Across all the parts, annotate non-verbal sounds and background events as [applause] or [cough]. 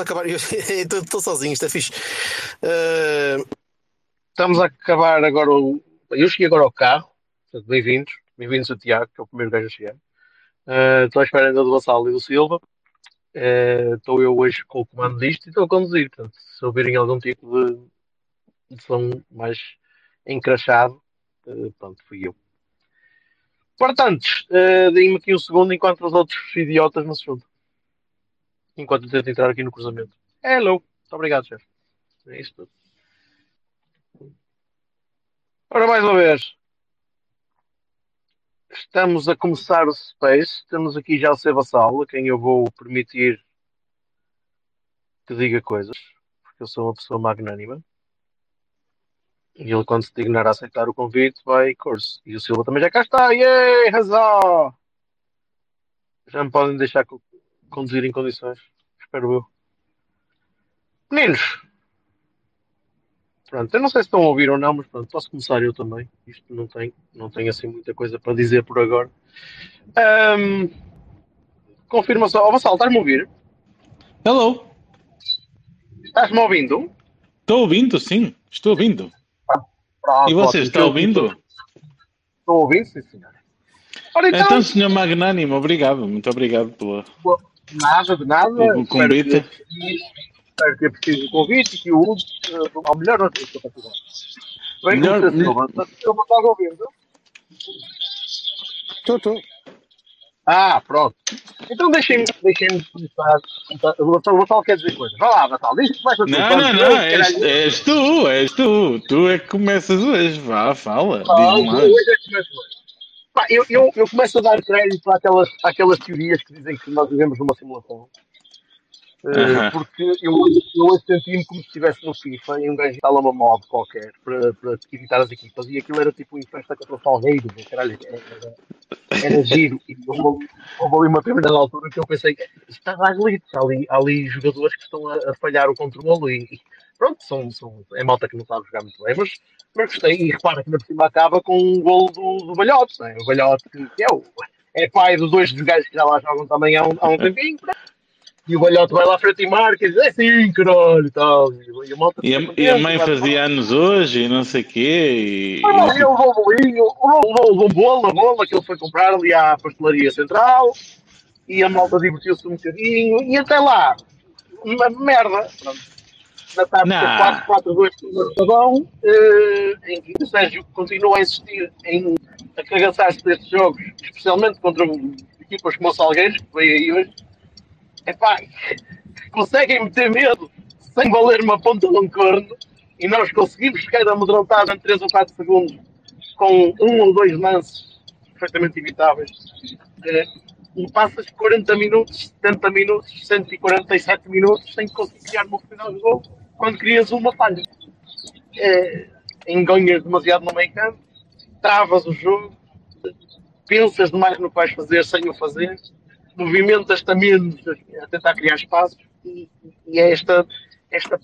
a acabar. [laughs] Estou sozinho, isto é fixe. Eh, estamos a acabar agora. O, eu cheguei agora ao carro, bem-vindos, bem-vindos a Tiago, que é o primeiro gajo a chegar. Eh, Estou à espera ainda do Vassal e do Silva. Eh, Estou eu hoje com o comando disto e estou a conduzir. Portanto, se ouvirem algum tipo de, de som mais encrachado, eh, pronto, fui eu. Portanto, uh, deem-me aqui um segundo enquanto os outros idiotas se juntam. Enquanto tento entrar aqui no cruzamento. Hello. Muito obrigado, chefe. É isto tudo. Ora, mais uma vez. Estamos a começar o Space. Temos aqui já o Sebassal, a quem eu vou permitir que diga coisas. Porque eu sou uma pessoa magnânima. E ele, quando se dignar a aceitar o convite, vai curso. E o Silva também já cá está. Yay, razão! Já me podem deixar conduzir em condições. Espero eu. Meninos! Pronto, eu não sei se estão a ouvir ou não, mas pronto, posso começar eu também. Isto não tem, não tem assim muita coisa para dizer por agora. Ahm, confirma só. Ó, Vassal, estás-me a ouvir? Hello. Estás-me ouvindo? Estou ouvindo, sim. Estou ouvindo. Pronto, E você ótimo. está ouvindo? Estou ouvir, sim, senhor. Ora então, Então, senhor Magnânimo, obrigado. Muito obrigado pela, nada de nada. Espero convite. Espero que preciso do convite e que o uh, ao melhor não sei se eu posso fazer. Bem, Melhor- melhor, Silva, Silva, estás ouvindo? Estou, estou. Ah, pronto. Então deixem-me deixem começar. O o Vassal quer dizer coisas. Vai lá, Vassal, diz que vais fazer. Não, não, não. És, és tu, és tu. Tu é que começas hoje. Vá, fala. Ah, Diz mais. hoje é que começo hoje. Pá, eu, eu, eu começo a dar crédito àquelas, àquelas teorias que dizem que nós vivemos numa simulação. Aham. porque eu, eu senti-me como se estivesse no FIFA e um gajo instala uma mod qualquer para, para evitar as equipas e aquilo era tipo uma festa contra o Salgueiro, caralho, era, era, era giro. E houve, houve ali uma determinada altura que eu pensei, está lido, há ali, há ali jogadores que estão a, a falhar o controle e, e pronto, são, são, é malta que não sabe jogar muito bem, mas, mas gostei e repara que na cima acaba com um golo do, do Balhote, não é? o Balhote que é, o, é pai dos dois dos gajos que já lá jogam também há um, há um tempinho, pronto. E o Balhote vai lá à frente e marca e diz, é sim, caralho, e tal. E, a, malta E a, e a mãe fazia anos hoje e não sei o quê. E, mal, ele levou o bolinho, levou, levou bolo, a bola que ele foi comprar ali à pastelaria central e a malta divertiu-se um bocadinho e até lá, uma merda. Pronto. Na tática Não. 4-4-2 do Sabão, em que o Sérgio continua a insistir em acagaçar-se destes jogos, especialmente contra equipas como o Salgueiros, que veio aí hoje. Epá, conseguem meter medo sem valer uma ponta de um corno e nós conseguimos ficar amedrontados em 3 ou 4 segundos com um ou dois lances perfeitamente evitáveis. Eh, E passas 40 minutos, 70 minutos, 147 minutos sem conseguir criar uma final de gol quando crias uma falha. Engonhas demasiado no meio campo, travas o jogo, pensas demais no que vais fazer sem o fazer, movimentas-te menos a tentar criar espaços e, e é esta, esta,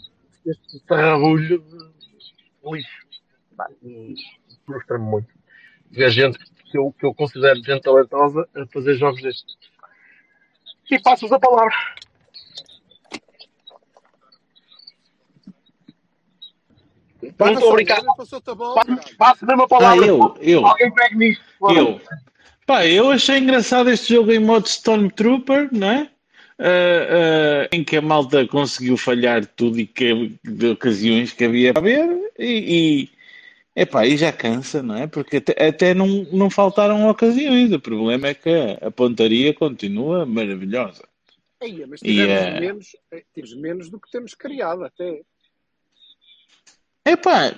este sarrabulho de lixo. E frustra-me muito ver gente que eu, que eu considero gente talentosa a fazer jogos destes. E passo-vos a palavra. Não estou a brincar. Passou-te a bola, caralho. Passo mesmo a Ah, palavra. eu, eu, Alguém pegue nisto. eu. Pá, eu achei engraçado este jogo em modo Stormtrooper, não é? Ah, ah, em que a malta conseguiu falhar tudo e que, de ocasiões que havia para ver e, e, epá, e já cansa, não é? Porque até, até não, não faltaram ocasiões. O problema é que a, a pontaria continua maravilhosa. Eia, mas E, tivemos, eh, menos, eh, tivemos menos do que temos criado até. Epá,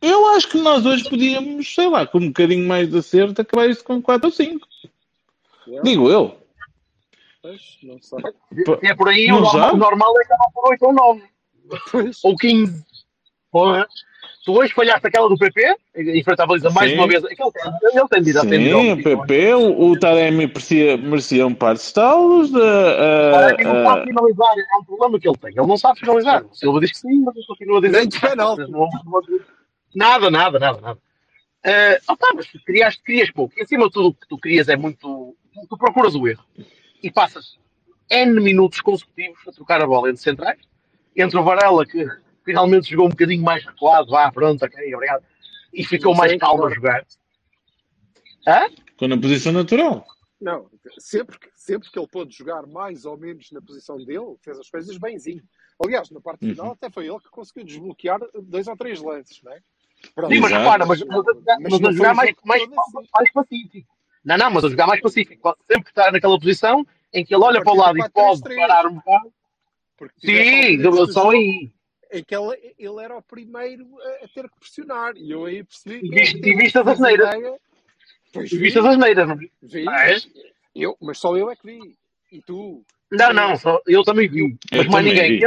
eu acho que nós hoje podíamos, sei lá, com um bocadinho mais de acerto, acabar isto com 4 ou 5. Eu, Digo eu. pois, não sei. Se é por aí, Não o normal, normal é acabar por 8 ou 9. Pois, Ou 15. Porra. Tu hoje falhaste aquela do PP, enfrentar a baliza mais Sim. uma vez. Aquele, ele tem direito Sim, o PP, o, o Taremi merecia, merecia um par de estalos. De, Para mim, não sabe uh, finalizar, é um problema que ele tem. Ele não sabe finalizar. O Silva diz que sim, mas ele continua a dizer Nem de penalti. Nada, nada, nada, nada. Uh, opa, mas tu crias, crias pouco. E acima de tudo, o que tu crias é muito. Tu procuras o erro e passas N minutos consecutivos a trocar a bola entre centrais, entre o Varela, que finalmente jogou um bocadinho mais recuado, vá, pronto, ok, obrigado, e ficou mais calmo a jogar. Hã? ficou na posição natural. Não, sempre que, sempre que ele pôde jogar mais ou menos na posição dele, fez as coisas bemzinho. Aliás, na parte Uhum. final até foi ele que conseguiu desbloquear dois ou três lances, não é? Pronto. Sim, mas Exato. repara, mas, mas, a jogar- Mas mas a jogar mais, mais, assim. mais pacífico. Não, não, mas a jogar mais pacífico. Sempre que está naquela posição em que ele olha para o lado e pode 4-3-3. parar um bocado. Sim, só aí. Em que ele, ele era o primeiro a, a ter que pressionar. E eu aí percebi E viste- e as asneiras. Pois E vi, viste as asneiras, não vi? Mas- Eu, mas só eu é que vi. E tu? Não, não, só, eu também vi. Mas Eu mais ninguém. vi.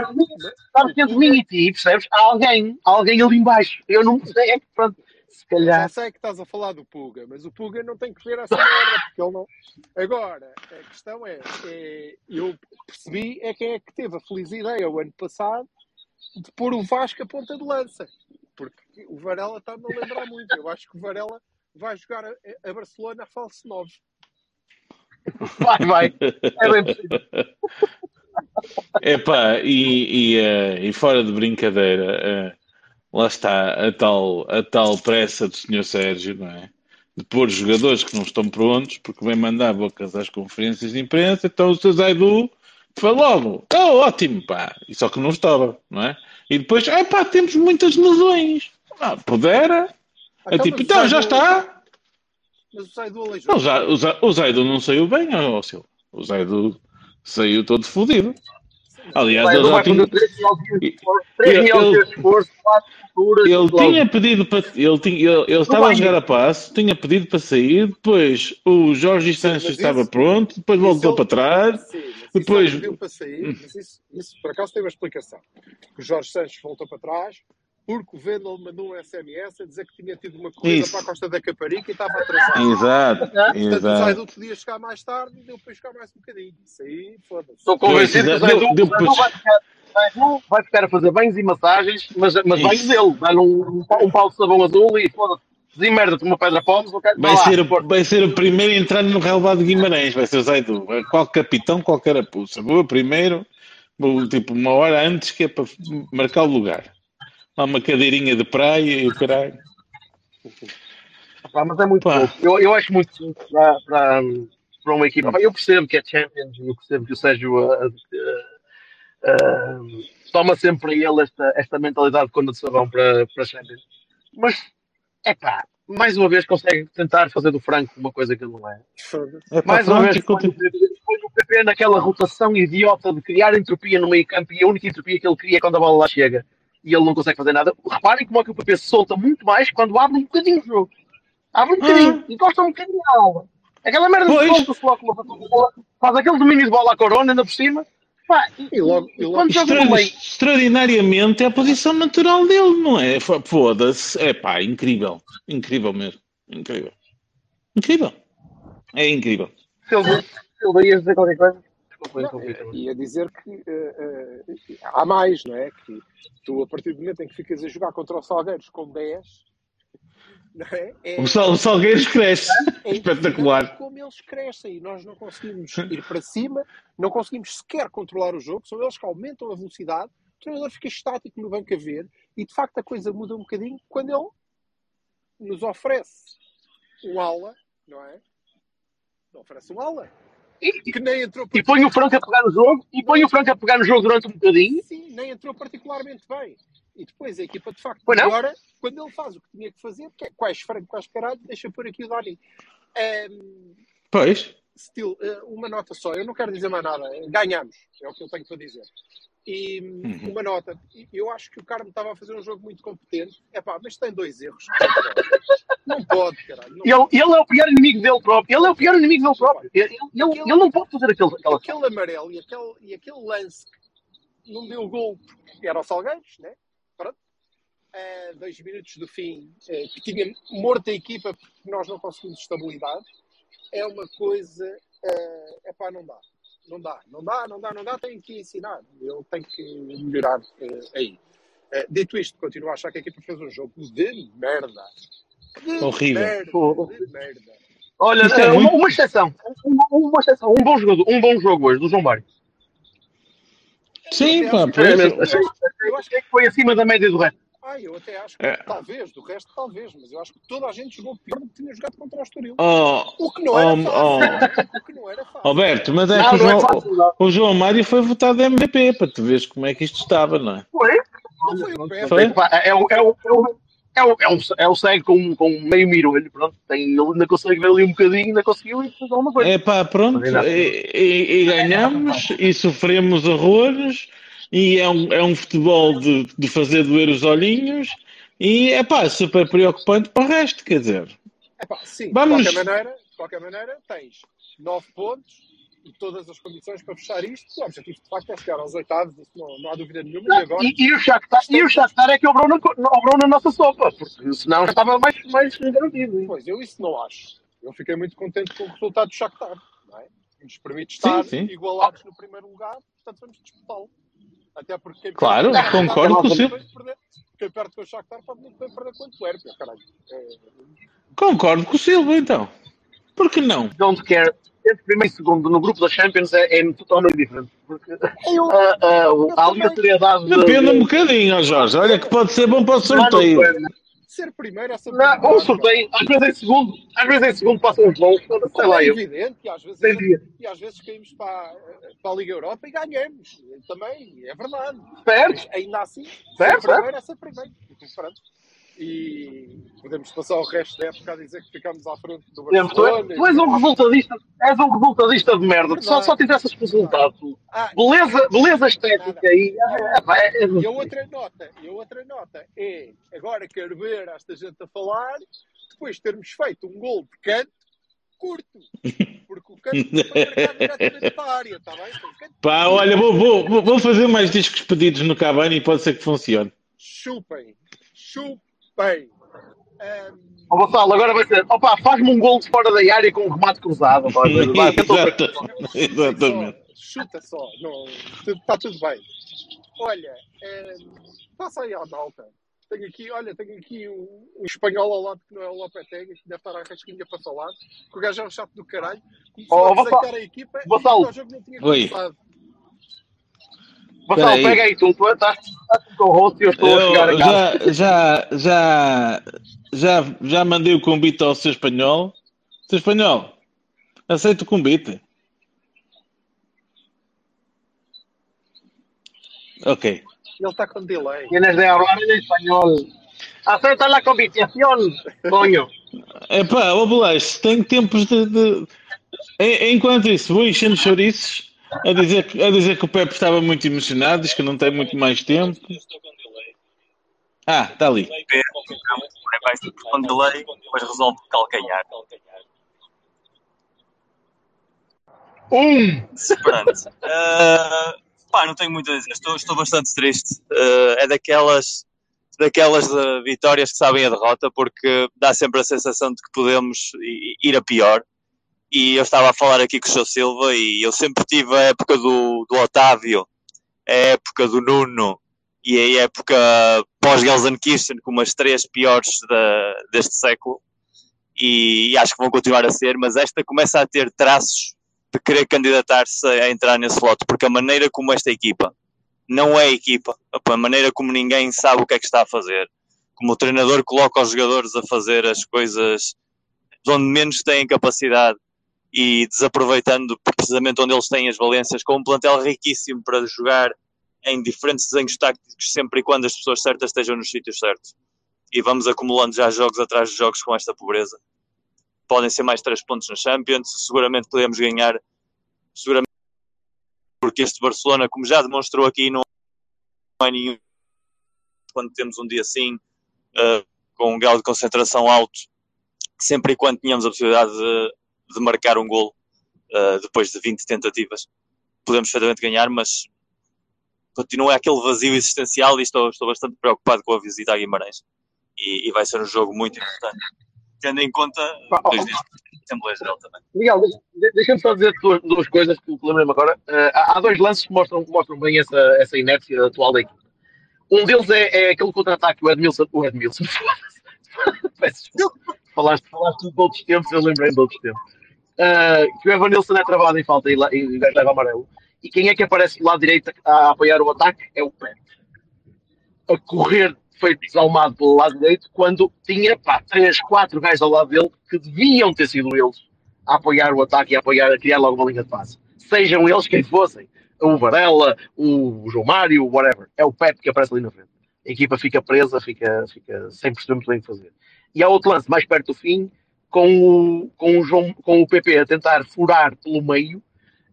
Sabes que entre mim e ti, percebes? Há alguém, há alguém ali embaixo. Eu não sei, é que pronto, se Já calhar. sei que estás a falar do Puga, mas o Puga não tem que ver essa merda, porque ele não. Agora, a questão é, é, eu percebi é quem é que teve a feliz ideia o ano passado de pôr o Vasco a ponta de lança. Porque o Varela está-me a lembrar muito. Eu acho que o Varela vai jogar a, a Barcelona a falso 9. Vai, vai. É bem possível. Epá, e, e, eh, e fora de brincadeira, eh, lá está a tal, a tal pressa do Sr. Sérgio, não é? De pôr jogadores que não estão prontos, porque vem mandar bocas às conferências de imprensa, então o Sr. Zaidu foi logo, oh, ótimo, pá, e só que não estava, não é? E depois, ah, pá, temos muitas lesões. Ah, pudera. É tipo, então já está. Mas o Zaidu aleijou. Não, o, Za- o Zaidu não saiu bem, ó. O Zaidu saiu todo fodido. Aliás, Vai, já tinha, fazer 3 mil de esforço, Ele- 3 mil ele- dias de esforço, 4 futuras. ele tinha pedido para. Ele, tinha, ele, ele estava a jogar a passo, tinha pedido para sair, depois o Jorge Sanches estava isso- pronto, depois voltou para trás. Depois- isso ele pediu para sair, mas isso, isso por acaso tem uma explicação. O Jorge Sanches voltou para trás porque o Vendel mandou um SMS a dizer que tinha tido uma corrida Isso. para a Costa da Caparica e estava atrasado. Exato, Portanto, o. Zaidu podia chegar mais tarde e deu para chegar mais um bocadinho. Isso aí, foda-se. Estou convencido que o Zaidu deu- o Zaidu vai ficar- Zaidu vai ficar a fazer banhos e massagens, mas, mas banhos dele. Dá-lhe um, um, pau- um pau de sabão azul e foda-se. Desemmerda-te uma pedra pomes, eu quero Vai ser, o, vai ser o primeiro a entrar no relevado de Guimarães, vai ser o Zaidu. Qual capitão, qual carapuça. Vou primeiro, vou, tipo uma hora antes, que é para marcar o lugar. Lá uma cadeirinha de praia e o caralho. Pá, mas é muito Pá. pouco. Eu, eu acho muito pouco para, para, para uma equipa. Pá, Eu percebo que é Champions, eu percebo que o Sérgio ah, ah, ah, toma sempre para ele esta, esta mentalidade de condenação para, para Champions. Mas, é pá, mais uma vez consegue tentar fazer do Franco uma coisa que ele não é. É Mais uma vez põe o PP naquela rotação idiota de criar entropia no meio campo e a única entropia que ele cria é quando a bola lá chega e ele não consegue fazer nada. Reparem como é que o PP se solta muito mais quando abre um bocadinho o jogo. Abre um bocadinho, encosta um bocadinho a aula. Aquela merda de Pois. solta-se logo uma de bola, faz aquele domínio de bola à corona ainda por cima. Pá, e, logo- e logo- Extra- meio, extraordinariamente é a posição natural dele, não é? Fo- Foda-se. É pá, incrível. Incrível mesmo. Incrível. Incrível. É incrível. Silva, Silva, ias dizer qualquer coisa? Também. Ia dizer que eh, eh, há mais, não é? Que tu, a partir do momento em que ficas a jogar contra os Salgueiros com 10, não é? É, O, Sal, o Salgueiros cresce. [laughs] é espetacular. como eles crescem e nós não conseguimos ir para cima, não conseguimos sequer controlar o jogo, são eles que aumentam a velocidade, o treinador fica estático no banco a ver e de facto a coisa muda um bocadinho quando ele nos oferece um ala, não é? Não oferece um ala. E, Que nem entrou e põe o Franco a pegar no jogo, e põe o Franco a pegar no jogo durante um bocadinho. Sim, nem entrou particularmente bem. E depois a equipa de facto Pois não? agora, quando ele faz o que tinha que fazer, que é quais franco, quais caralho, deixa por aqui o Dani. Ehm, Pois. still, eh, uma nota só, eu não quero dizer mais nada, ganhamos, é o que eu tenho para dizer. E hum, Uhum. uma nota, eu acho que o Carmo estava a fazer um jogo muito competente, é pá, mas tem dois erros. Não pode, caralho. Não Ele, ele é o pior inimigo dele próprio. Ele é o pior inimigo dele próprio. Ele, ele, ele não pode fazer aquele, aquela aquele amarelo e aquele, e aquele lance que não deu gol porque era o Salgueiros, né? Pronto. a dois minutos do fim, eh, que tinha morto a equipa porque nós não conseguimos estabilidade, é uma coisa. É pá, não dá. Não dá, não dá, não dá, não dá, tem que ensinar. Ele tem que melhorar uh, aí. Uh, dito isto, continuo a achar que a equipa fez um jogo de merda. De Horrível. Merda, de merda. Olha, é eh, uma, muito- uma exceção. Uma, uma exceção. Um bom jogador, um bom jogo hoje, do João Mário. Sim, Eu pá. É Eu acho que foi acima da média do resto. Ah, eu até acho que É. talvez, do resto talvez, mas eu acho que toda a gente jogou pior do que tinha jogado contra o Estoril. Oh, O que não era Oh, fácil. O que não era fácil. Alberto, mas é Não, que o não é João, fácil, o João Mário foi votado MVP para tu veres como é que isto estava, não é? Foi? Não foi o. Foi? É o, é é é o, é o, é o cego com, com meio mirolho, pronto. Tem, ele ainda consegue ver ali um bocadinho, ainda conseguiu e fez alguma coisa. É pá, pronto, e, e- e ganhamos e sofremos horrores e é um, é um futebol de, de fazer doer os olhinhos e é pá, super preocupante para o resto, quer dizer. Epá, sim, Vamos- de qualquer maneira, de qualquer maneira, tens nove pontos e todas as condições para fechar isto. O objetivo de facto é chegar aos oitavos, isso não, não há dúvida nenhuma. E agora, E, e o Shakhtar, e o Shakhtar é que obrou na, obrou na nossa sopa, porque senão já estava mais, mais garantido. hein? pois eu isso não acho. Eu fiquei muito contente com o resultado do Shakhtar, não é? nos permite estar Sim, sim. igualados no primeiro lugar, portanto vamos disputá-lo. Até porque quem Claro, perde concordo com o perder. Quem perde com o Shakhtar pode muito bem perder com o Antuérpia, caralho. É, Concordo com o Silva, então. Por que não? Don't care. Entre primeiro e segundo no grupo da Champions é, é totalmente diferente. Porque eu, a, a, a aleatoriedade. da- Depende um bocadinho, Jorge. Olha que pode ser bom para o sorteio. Ser primeiro é sempre Não, melhor, sorteio, às vezes em segundo, às vezes em segundo passam uns bons, sei lá é eu. evidente que às vezes, dia. e às vezes caímos para, para a Liga Europa e ganhamos. Também, é verdade. Certo? Mas ainda assim, Certo, ser primeiro é ser primeiro. Pronto. E podemos passar o resto da época a dizer que ficamos à frente do Barcelona. és, tu és um resultadista, és um resultadista de merda. Só, só tivesse esse resultado. Ah, Beleza, beleza estética aí. É, é, é, E a outra nota, e a outra nota é, agora quero ver esta gente a falar, depois de termos feito um gol de canto, curto. Porque o canto foi marcado [laughs] diretamente para a área, está bem? Canto Pá, olha, vou, vou, vou- vou fazer mais discos pedidos no Cavani e pode ser que funcione. chupem, chupem. Ahm, Ó, Gonçalo, agora vai ser. Opa, faz-me um gol de fora da área com um remate cruzado. Vai, vai, [laughs] Exatamente. Chuta só, não, está tudo bem. Olha, ahm, passa aí à malta. Tenho aqui, olha, tenho aqui um, um espanhol ao lado que não é o Lopetegui, que deve estar à rasquinha para falar, que o gajo é um chato do caralho. Começou Oh, a Vassal- equipa e o jogo não tinha Oi. começado. Peraí. pega aí tu. Tu estás estás com o rosto e eu estou a chegar a casa. já, já, já, já, já mandei o convite ao seu espanhol. Seu espanhol, aceito o convite. Ok. Ele está com delay. Tienes de hablar en español. Acepta la competición, coño. Epá, ó Blas, tenho tempos de. de- En- Enquanto isso, vou enchendo chouriços a dizer, que- a dizer que o Pepe estava muito emocionado, diz que não tem muito mais tempo. Ah, está ali. vai ser com delay, depois resolve de calcanhar. Um. Pronto. Ah, pá, não tenho muito a dizer. Estou, estou bastante triste. Ah, é daquelas, daquelas ah, vitórias que sabem a derrota, porque dá sempre a sensação de que podemos ir a pior. E eu estava a falar aqui com o Sr. Silva e eu sempre tive a época do, do Otávio, a época do Nuno e a época pós-Gelsenkirchen como as três piores deste século. E, e acho que vão continuar a ser, mas esta começa a ter traços de querer candidatar-se a entrar nesse lote, porque a maneira como esta equipa não é equipa, a maneira como ninguém sabe o que é que está a fazer, como o treinador coloca os jogadores a fazer as coisas de onde menos têm capacidade e desaproveitando precisamente onde eles têm as valências, com um plantel riquíssimo para jogar em diferentes desenhos táticos, sempre e quando as pessoas certas estejam nos sítios certos. E vamos acumulando já jogos atrás de jogos com esta pobreza podem ser mais três pontos na Champions, seguramente podemos ganhar, seguramente porque este Barcelona, como já demonstrou aqui, não é nenhum quando temos um dia assim, uh, com um grau de concentração alto, sempre e quando tínhamos a possibilidade de, de marcar um golo uh, depois de 20 tentativas, podemos perfeitamente ganhar, mas continua aquele vazio existencial e estou, estou bastante preocupado com a visita a Guimarães. E, e vai ser um jogo muito importante, tendo em conta Pá, ó, dois dias de assembleias dele também. Miguel, deixa- deixa-me só dizer duas, duas coisas que lembrei-me agora. Eh, há, dois lances que mostram, mostram bem essa, essa inércia atual da equipe. Um deles é, é aquele contra-ataque que o Edmilson. O Edmilson. [laughs] Peço desculpa. Falaste, falaste de outros tempos, eu lembrei de outros tempos. Eh, que o Evan Nilsson é travado em falta e, lá- e o gajo leva amarelo. E quem é que aparece do lado direito a, apoiar o ataque? É o Pep. A correr, feito desalmado pelo lado direito, quando tinha pá, três, quatro gajos ao lado dele que deviam ter sido eles a apoiar o ataque e a apoiar, a criar logo uma linha de passe. Sejam eles quem fossem. O Varela, o João Mário, whatever. É o Pep que aparece ali na frente. A equipa fica presa, fica, fica sem perceber muito bem o que fazer. E há outro lance mais perto do fim, com o, com o, João, com o PP a tentar furar pelo meio,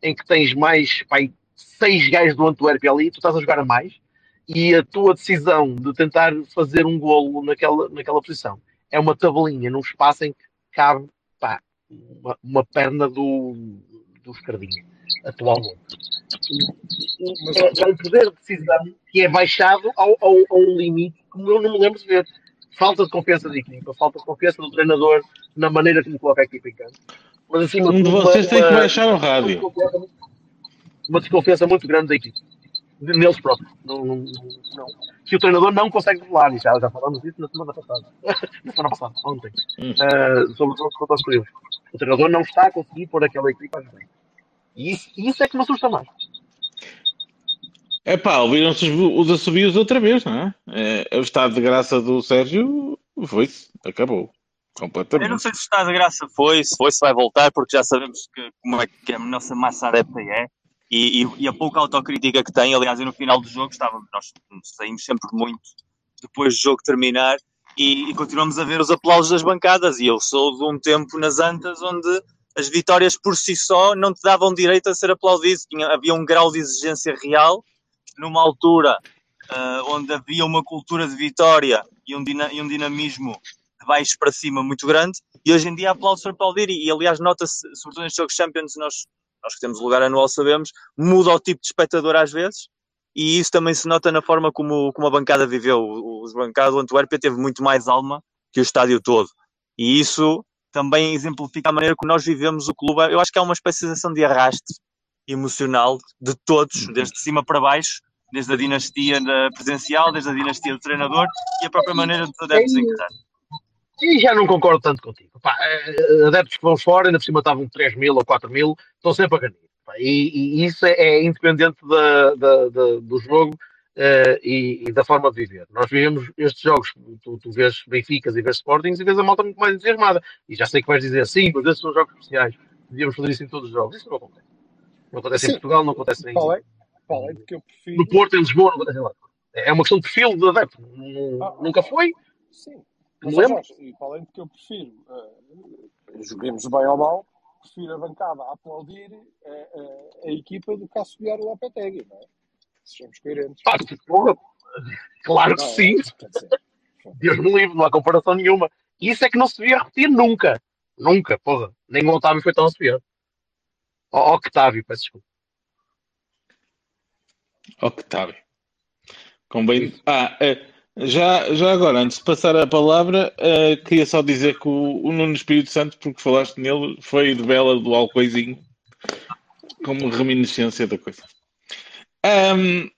em que tens mais pai, seis gajos do Antuérpia ali, tu estás a jogar a mais, e a tua decisão de tentar fazer um golo naquela, naquela posição é uma tabelinha num espaço em que cabe pá, uma, uma perna do, do escardinho atualmente. Mas- É, é um poder de decisão que é baixado ao, ao, a um limite como eu não me lembro de ver. Falta de confiança da equipa, falta de confiança do treinador na maneira como coloca a equipa em campo. Mas acima Um de tudo, vocês tem que uma- baixar o rádio. uma desconfiança muito grande da equipe. Neles próprios. Não, não, não. Que o treinador não consegue revelar. E já, já falamos disso na semana passada. [laughs] na semana passada, ontem. Hum. Ah, sobre os jogos contra os períodos. O treinador não está a conseguir pôr aquela equipa a jogar. E isso, isso é que me assusta mais. É pá, ouviram-se os, os assobios outra vez, não é? é? O estado de graça do Sérgio foi-se, acabou. Eu não Completamente. sei se está de graça foi, se foi, se vai voltar, porque já sabemos que, como é que a nossa massa adepta é. E, e, e a pouca autocrítica que tem, aliás, eu no final do jogo estava, nós saímos sempre muito depois do jogo terminar e, e continuamos a ver os aplausos das bancadas. E eu sou de um tempo nas Antas onde as vitórias por si só não te davam direito a ser aplaudido. Tinha, havia um grau de exigência real numa altura ah, onde havia uma cultura de vitória e um, e um dinamismo de baixo para cima muito grande e hoje em dia aplausos para aplaudir e, e, aliás nota-se, sobretudo nestes jogos Champions nós, nós que temos lugar anual sabemos, muda o tipo de espectador às vezes e isso também se nota na forma como, como a bancada viveu. O, o bancado do Antuérpia teve muito mais alma que o estádio todo e isso também exemplifica a maneira como nós vivemos o clube, eu acho que é uma especialização de arraste emocional de todos, desde cima para baixo desde a dinastia da presencial, desde a dinastia do treinador e a própria maneira de adeptos encarar. E já não concordo tanto contigo. Pá, eh, adeptos que vão fora, ainda por cima estavam 3 mil ou 4 mil, estão sempre a ganhar. E, e isso é, é independente da, da- da- do jogo eh, e, e da forma de viver. Nós vivemos estes jogos, tu, tu vês Benficas e vês Sportings e vês a malta muito mais entusiasmada. E já sei que vais dizer, sim, mas esses são jogos especiais. Devíamos fazer isso em todos os jogos. Isso não acontece. Não acontece em Sim. Portugal, não acontece em, Para além, para além de que eu prefiro. no Porto, em Lisboa, não acontece lá. É uma questão de perfil de adepto. Ah. Nunca foi. Sim. Mas, lembro. Jorge, e para além de que eu prefiro, eh, joguemos bem ou mal, prefiro a bancada a aplaudir eh, eh, a equipa do que a assobiar o Lopetegui, não é? Sejamos coerentes. Pá, porra, claro que Não, sim. dizer, [laughs] Deus me livre, não há comparação nenhuma. Isso é que não se devia repetir nunca. Nunca, porra. Nem o Otávio foi tão assobiado. Ó, Octávio, peço desculpa. Octávio. Convém. Ah, eh, já, já agora, antes de passar a palavra, eh, queria só dizer que o, o Nuno Espírito Santo, porque falaste nele, foi de Bela do Alcoizinho, como reminiscência da coisa. Ahm,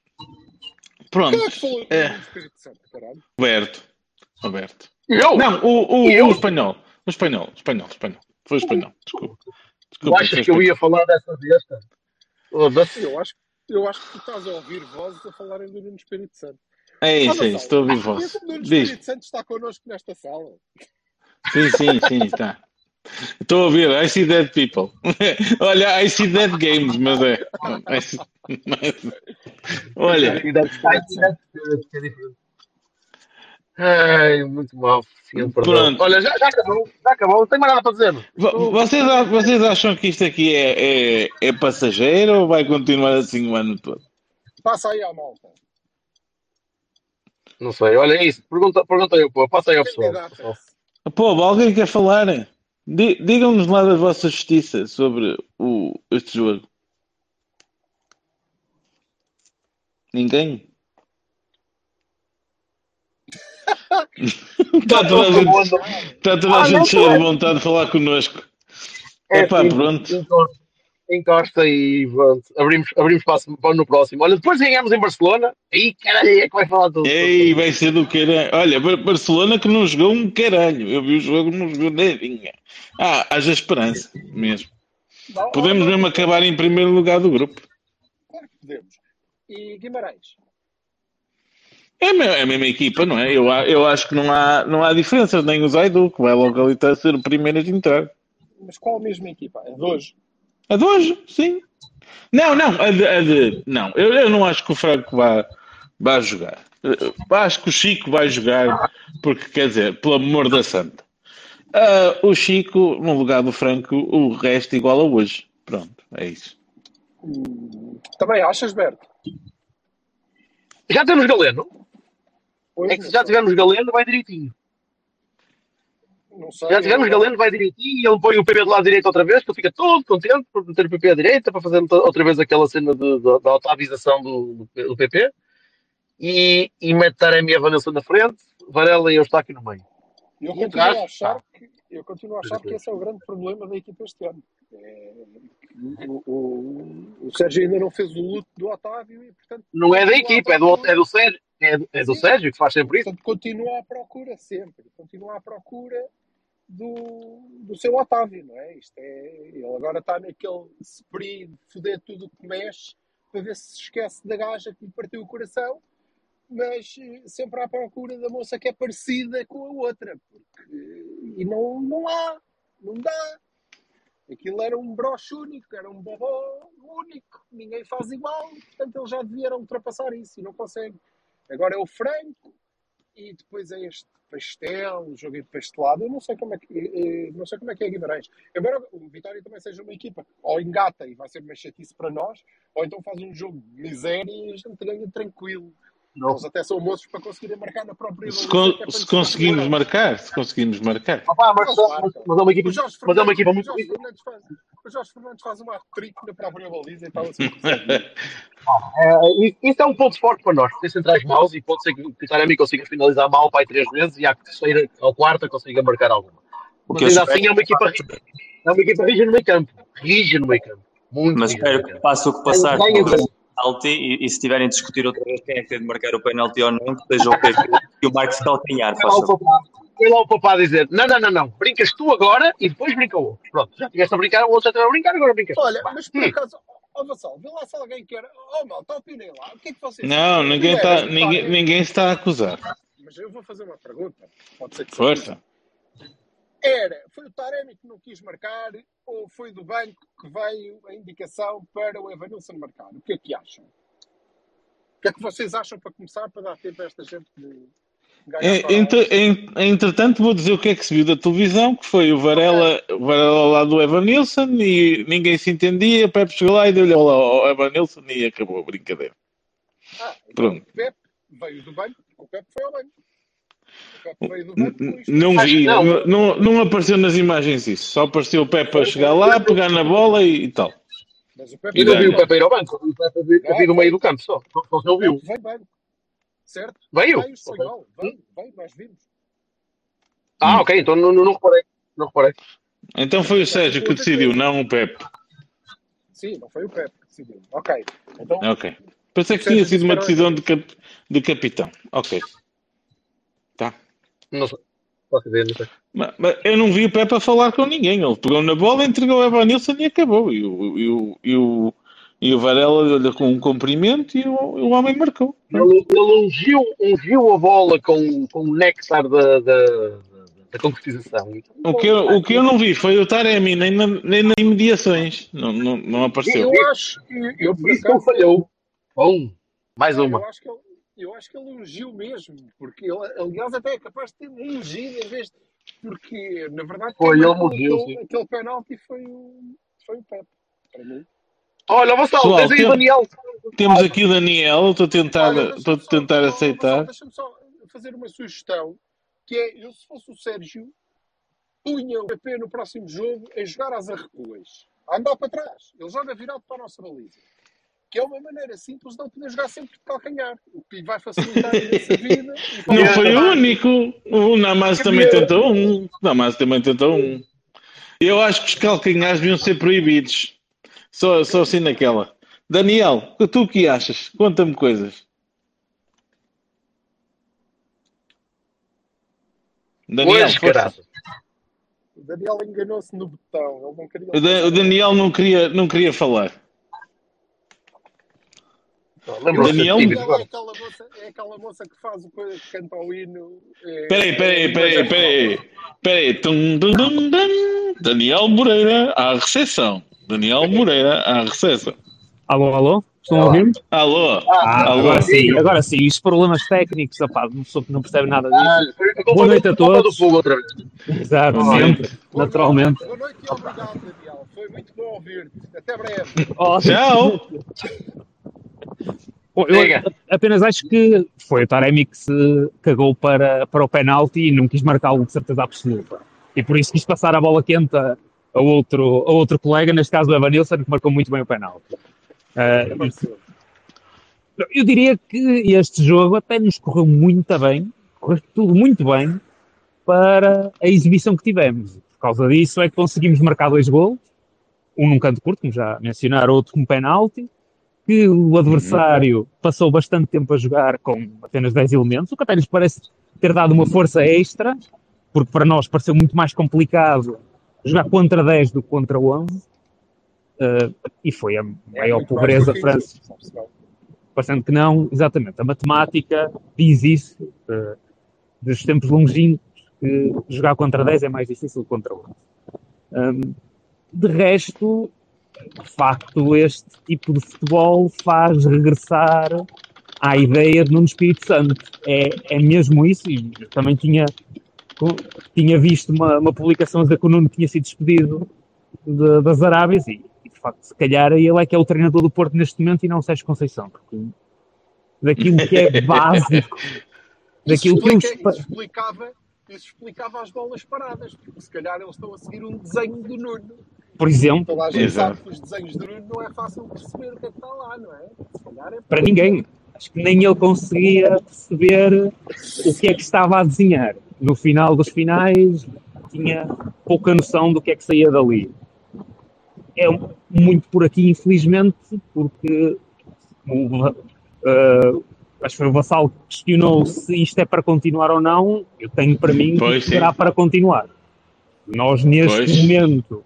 pronto, Quem é que falou É. do Espírito Santo, caralho? Roberto. Roberto. Eu? Não, o, o, Eu? o espanhol. O espanhol, espanhol, espanhol. Foi o espanhol, desculpa. Tu Desculpa, achas foi que eu ia falar dessa besta? Eu acho, eu acho que tu estás a ouvir vozes a falarem do Nuno Espírito Santo. É isso, é isso, estou a ouvir ah, voz. O Nuno. Espírito Santo está connosco nesta sala. Sim, sim, sim, está. Estou a ouvir, I see dead people. [laughs] Olha, I see dead games, mas é. [laughs] I see- mas- Olha, diferente. Ai, muito mal. Sim, perdão. Pronto. Olha, já, já acabou. Já acabou. Não tenho mais nada para dizer. vo- vocês, vocês acham que isto aqui é, é, é passageiro ou vai continuar assim o ano todo? Passa aí à malta. Não sei. Olha é isso. Pergunta, pergunta aí, pô. Passa aí ao pessoal. Pô, alguém quer falar? Di- Digam-nos lá da vossa justiça sobre o, este jogo. Ninguém? Está [laughs] toda a gente, está toda a Ah, gente cheia de vontade de falar connosco. É Epá, pronto. Encosta, e pronto. Abrimos, abrimos passo para no próximo. Olha, depois ganhamos em Barcelona. Aí, caralho, é que vai falar tudo. Ei, vai ser do caralho. Olha, Bar- Barcelona que não jogou um caralho. Eu vi o jogo, não jogou nadinha. Ah, haja esperança mesmo. Não, Podemos não, mesmo acabar em primeiro lugar do grupo. Claro que podemos. E Guimarães? É a é a mesma equipa, não é? Eu, eu acho que não há, não há diferença, nem o Zaidu, que vai logo ali estar a ser o primeiro a entrar. Mas qual a mesma equipa? É de hoje. A de hoje, sim. Não, não, a de. a de- não, eu, eu não acho que o Franco vá, vá jogar. Eu Acho que o Chico vai jogar, porque quer dizer, pelo amor da santa. Ah, o Chico, no lugar do Franco, o resto igual a hoje. Pronto, é isso. Também achas, Berto? Já temos Galeno. Pois, É que se já tivermos Galeno, vai direitinho. Sei. Já tivermos Galeno, vai direitinho. E ele põe o PP do lado direito outra vez, que ele fica todo contente por meter o PP à direita, para fazer outra vez aquela cena de, de- da otavização do, do, do PP. E, e mete Taremi e na frente, Varela e Eustáquio no meio. Eu E continuo atrás, a achar que eu continuo a achar que esse é o grande problema da equipa este ano. É, o, o, o Sérgio ainda não fez o luto do Otávio e, portanto, Não é da equipa, é do, é do Sérgio. É do, é do. Sérgio que faz sempre isso. Portanto, continua à procura sempre. Continua à procura do, do seu Otávio, não é? Isto é? Ele agora está naquele spree de foder tudo o que mexe para ver se esquece da gaja que lhe partiu o coração, mas eh, sempre à procura da moça que é parecida com a outra. Porque, e não, não há, não dá. Aquilo era um broche único, era um borró único, ninguém faz igual, portanto eles já deviam ultrapassar isso e não conseguem. Agora é o Franco e depois é este pastel, o jogo empastelado. Eu não sei como é que, eh, eh, não sei como é, que é Guimarães. Embora o Vitória também seja uma equipa, ou engata e vai ser uma chatice para nós, ou então faz um jogo de miséria e a gente ganha tranquilo. Não. Eles até são moços para conseguirem marcar na própria Se, con- é se conseguimos marcar, se conseguimos marcar. Opá, mas, mas, é uma equipa, mas é uma Fernandes, equipa muito. O Jorge Fernandes faz uma hat-trick na própria baliza e está assim. consegue. [laughs] É, isso- isso é um ponto forte para nós, ter centrais maus e pode ser que o Taremi consiga finalizar mal para aí três vezes e à terceira ou quarta consiga marcar alguma. O Mas ainda assim é uma equipa. É uma equipa rija no meio campo. Rija no meio campo. Muito mas espero que passe o que passar ganha. Penalti e, e se tiverem de discutir outra vez quem é que tem de marcar o penalti ou não, que seja o PP [laughs] e o Marcos calcanhar, Foi faz lá o papá. Foi lá o papá dizer: não, não, não, não. Brincas tu agora e depois brinca o outro. Pronto, já tiveste a brincar, o outro já estava a brincar, agora brincas. Olha, Pá. mas por acaso, ó oh, Vassal, vê lá se alguém quer. Oh, malta, opinem lá. O que é que vocês Não, acham? ninguém, tá, ninguém, ninguém está a acusar. Mas eu vou fazer uma pergunta. Pode ser que Força. Era, foi o Taremi que não quis marcar ou foi do banco que veio a indicação para o Evanilson marcar? O que é que acham? O que é que vocês acham para começar, para dar tempo a esta gente de ganhar entre- en- entretanto, vou dizer o que é que se viu da televisão, que foi o Varela, o Varela lado do Evanilson e ninguém se entendia. Pepe chegou lá e deu-lhe ao ao Evanilson e acabou a brincadeira. Ah, então Pronto. o Pepe veio do banco, porque o Pepe foi ao banco. Não vi, não. não, apareceu nas imagens isso. Só apareceu o Pepe a chegar lá, pegar na bola e, e tal. Mas o Pepe Eu não vi o Idade. Pepe ir ao banco. O Pepe vir- no meio do campo só. Só não O viu. Veio banco. Certo? Veio? Veio, espanhol. Veio, veio, nós vimos. Ah, ok, então não, não, não reparei. Não reparei. Então foi o Sérgio que decidiu, não o Pepe. Sim, não foi o Pepe que decidiu. Ok. Então, Ok. Pensei que tinha sido uma decisão de, cap, de capitão. Ok. Não sei. Posso dizer, não sei. Mas, mas eu não vi o Pepe a falar com ninguém. Ele pegou na bola, entregou a Evanilson e acabou. E o, e o, e o, e o Varela deu-lhe com um cumprimento e o, o homem marcou. Ele, ele ungiu, ungiu a bola com, com o néctar da, da, concretização. O que, eu, o que eu não vi foi o Taremi, nem, na, nem nas imediações. Não, não, não apareceu. eu acho que. Eu, Isso não falhou. Bom, mais uma. Eu acho que ele, eu acho que ele ungiu mesmo, porque ele, aliás, até é capaz de ter ungido em vez de. Porque, na verdade, Foi, ele ungiu, aquele, aquele penalti foi o, foi o Pepe, para mim. Olha, Vassal, Pessoal, tens aí tem- Daniel. Temos aqui o Daniel, estou a tentar, Olha, estou a só- tentar oh, aceitar. Deixa-me só fazer uma sugestão, que é, eu se fosse o Sérgio, punha o PP no próximo jogo a jogar às arrecuas, a andar para trás. Ele joga virado para a nossa baliza. Que é uma maneira simples de ele poder jogar sempre de calcanhar, o que vai facilitar imensa [laughs] vida. Não foi o único. O Namaz também tentou um. O Namaz também tentou um. Eu acho que os calcanhares deviam ser proibidos. Só, só assim naquela. Daniel, tu o que achas? Conta-me coisas. Daniel, Pois. O Daniel enganou-se no botão, ele não queria. O, Da- o Daniel não queria, não queria falar. O Daniel é aquela moça, é aquela moça que faz o que canta ao hino. é- Peraí, peraí, é- peraí, peraí. Peraí. Tum, tum, tum, tum. Daniel Moreira à recepção. Daniel Moreira à recepção. Alô, alô? Estão a ouvir-me? Alô? Ah, Alô? agora sim, agora sim. Os problemas técnicos, opá, uma pessoa que não percebe nada disso. Ah, Boa noite a todos. fogo outra vez. Exato, Olá. sempre, Boa naturalmente. noite, boa noite e obrigado, Daniel. Foi muito bom ouvir-te. Até breve. Oh, Tchau. [laughs] Bom, eu apenas acho que foi o Taremi que se cagou para, para o penalti e não quis marcá-lo de certeza absoluta. E por isso quis passar a bola quente a, a outro, a outro colega, neste caso o Evanilson, que marcou muito bem o penalti. Ah, eu diria que este jogo até nos correu muito bem, correu tudo muito bem para a exibição que tivemos. Por causa disso é que conseguimos marcar dois gols, um num canto curto, como já mencionaram, outro com penalti, que o adversário passou bastante tempo a jogar com apenas 10 elementos, o que até lhes parece ter dado uma força extra, porque para nós pareceu muito mais complicado jogar contra 10 do que contra 11. Ah, e foi a É maior muito pobreza França. Parecendo que não, exatamente. A matemática diz isso, eh, dos tempos longínquos, que jogar contra 10 é mais difícil que contra 11. Hum, de resto, de facto, este tipo de futebol faz regressar à ideia de Nuno Espírito Santo. É, é mesmo isso, e eu também tinha, tinha visto uma, uma publicação a dizer que o Nuno tinha sido despedido de- das Arábias, e, e, de facto, se calhar ele é que é o treinador do Porto neste momento e não Sérgio Conceição, porque daquilo que é [laughs] básico, daquilo isso, que eu explica- isso explicava, isso explicava as bolas paradas, porque se calhar eles estão a seguir um desenho do Nuno. Por exemplo, Toda a gente Exato. sabe que os desenhos do Nuno não é fácil perceber o que é que está lá, não é? Se calhar é para ninguém. Acho que nem ele conseguia perceber o que é que estava a desenhar. No final dos finais, tinha pouca noção do que é que saía dali. É muito por aqui, infelizmente, porque o, eh, acho que foi o Vassal que questionou se isto é para continuar ou não. Eu tenho para mim Pois, que será sim. para continuar. Nós, neste Pois. momento,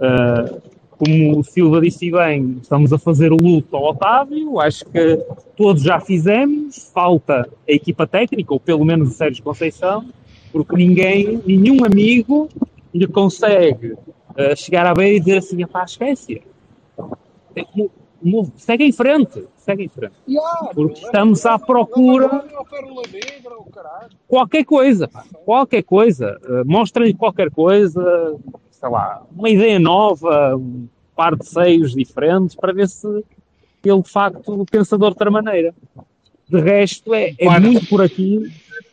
eh, como o Silva disse bem, estamos a fazer o luto ao Otávio. Acho que todos já fizemos. Falta a equipa técnica, ou pelo menos o Sérgio Conceição, porque ninguém, nenhum amigo lhe consegue eh, chegar à beira e dizer assim: pá, esquece. Segue em frente, segue em frente. Porque estamos à procura-. Qualquer coisa, pá, qualquer coisa. Uh, Mostrem-lhe qualquer coisa, sei lá, uma ideia nova, um par de seios diferentes, para ver se ele de facto pensa de outra maneira. De resto, é, é muito por aqui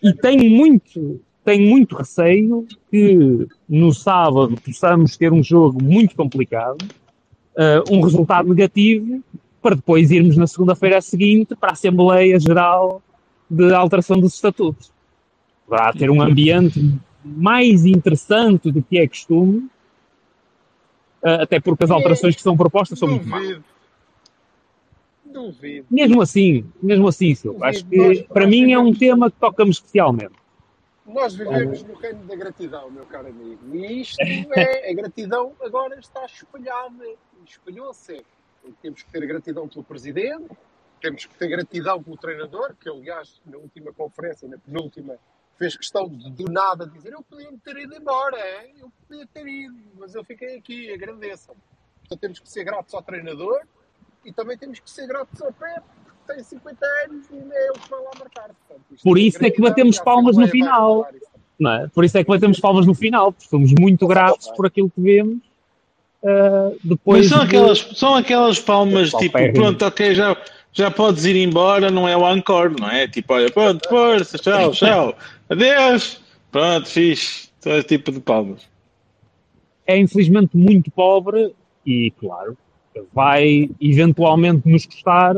e tenho muito, tenho muito receio que no sábado possamos ter um jogo muito complicado, uh, um resultado negativo, para depois irmos na segunda-feira seguinte para a Assembleia Geral de alteração dos estatutos. Vai ter um ambiente mais interessante do que é costume, até porque as alterações que são propostas são muito más. Duvido. Duvido. Mesmo assim, mesmo assim, Silva, acho que para mim é um tema que toca-me especialmente. Nós vivemos no reino da gratidão, meu caro amigo. E isto é. A gratidão agora está espalhada. Espalhou-se. Temos que ter gratidão pelo presidente, temos que ter gratidão pelo treinador, que aliás, na última conferência, na penúltima, fez questão de do nada dizer: Eu podia me ter ido embora, hein? eu podia ter ido, mas eu fiquei aqui, agradeçam. Portanto, temos que ser gratos ao treinador e também temos que ser gratos ao Pep, que tem 50 anos e é ele que vai lá marcar. Portanto, Por é isso é que gratidão batemos palmas no final. Não é? Por isso é que batemos palmas no final, porque somos muito gratos por aquilo que vemos. eh, depois Mas são de- aquelas, são aquelas palmas tipo, pronto, ok, já, já podes ir embora, não é o encore, não é? Tipo, olha, pronto, força, tchau, [laughs] tchau, adeus, pronto, fixe. Então, é tipo de palmas. é infelizmente muito pobre e, claro, vai eventualmente nos custar,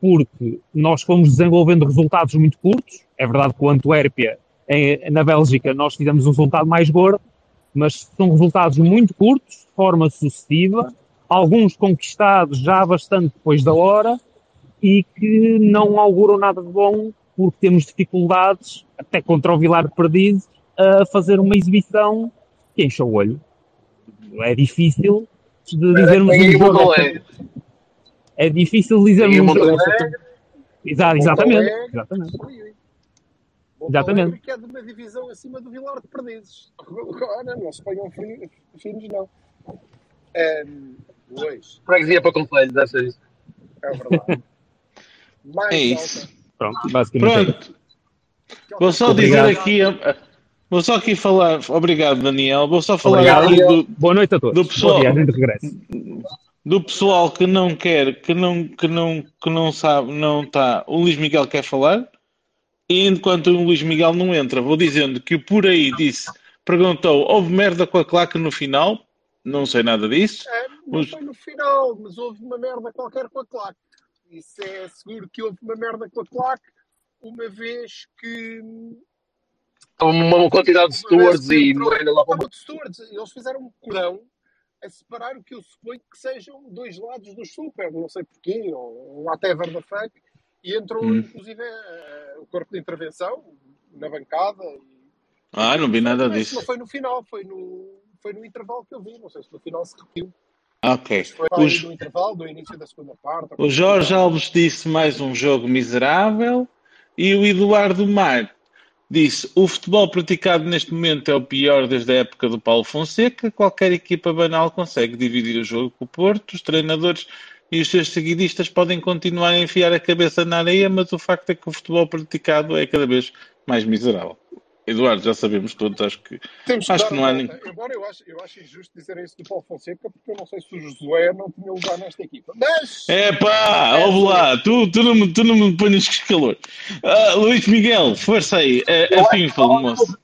porque nós fomos desenvolvendo resultados muito curtos. É verdade que o Antuérpia, em- na Bélgica, nós fizemos um resultado mais gordo, mas são resultados muito curtos, de forma sucessiva, alguns conquistados já bastante depois da hora e que não auguram nada de bom, porque temos dificuldades, até contra o Vilar de Perdiz, a fazer uma exibição que enche o olho. É difícil de dizermos Tem um jogo. colega. É difícil dizermos um uma jogo. Exato, exatamente. exatamente. Exatamente. Que é de uma divisão acima do Vilar de Perdizes. [laughs] Agora, não se ponham finos, não. Um, dois, Freguesia para conselho, deve ser isso. é verdade. Mais É isso. alta. Pronto, basicamente é isso. Pronto, vou só dizer Obrigado. aqui, eh, vou só aqui falar, obrigado Daniel, vou só falar Obrigado. aqui do, Boa noite a todos. do pessoal. Do pessoal que não quer, que não, que não, que não sabe, não está. O Luís Miguel quer falar, e enquanto o Luís Miguel não entra, vou dizendo que o por aí disse, perguntou, houve merda com a claque no final? Não sei nada disso. É, não foi no final, mas houve uma merda qualquer com a claque. Isso é seguro que houve uma merda com a claque, uma vez que. Uma quantidade de stewards e entrou- lá para Estava de stewards. Eles fizeram um cordão a separar o que eu suponho que sejam dois lados dos super, não sei porquê, ou whatever the fuck, e entrou Hum. inclusive eh, o corpo de intervenção na bancada. E, Ah, não vi nada mas disso. Não foi no final, foi no, foi no intervalo que eu vi, não sei se no final se repetiu. Ok. Foi Os- intervalo do início da segunda parte. O Jorge Alves disse mais um jogo miserável e o Eduardo Mar disse o futebol praticado neste momento é o pior desde a época do Paulo Fonseca. Qualquer equipa banal consegue dividir o jogo com o Porto. Os treinadores e os seus seguidistas podem continuar a enfiar a cabeça na areia, mas o facto é que o futebol praticado é cada vez mais miserável. Eduardo, já sabemos todos, acho que Temos Acho que não há volta. Embora eu acho, eu acho injusto dizer isso do Paulo Fonseca, porque eu não sei se o Josué não tinha lugar nesta equipa. Mas. É pá, ouve lá, tu, tu, não, me- tu não me ponhas calor. Ah, Luís Miguel, força aí, é, é pinful, moço.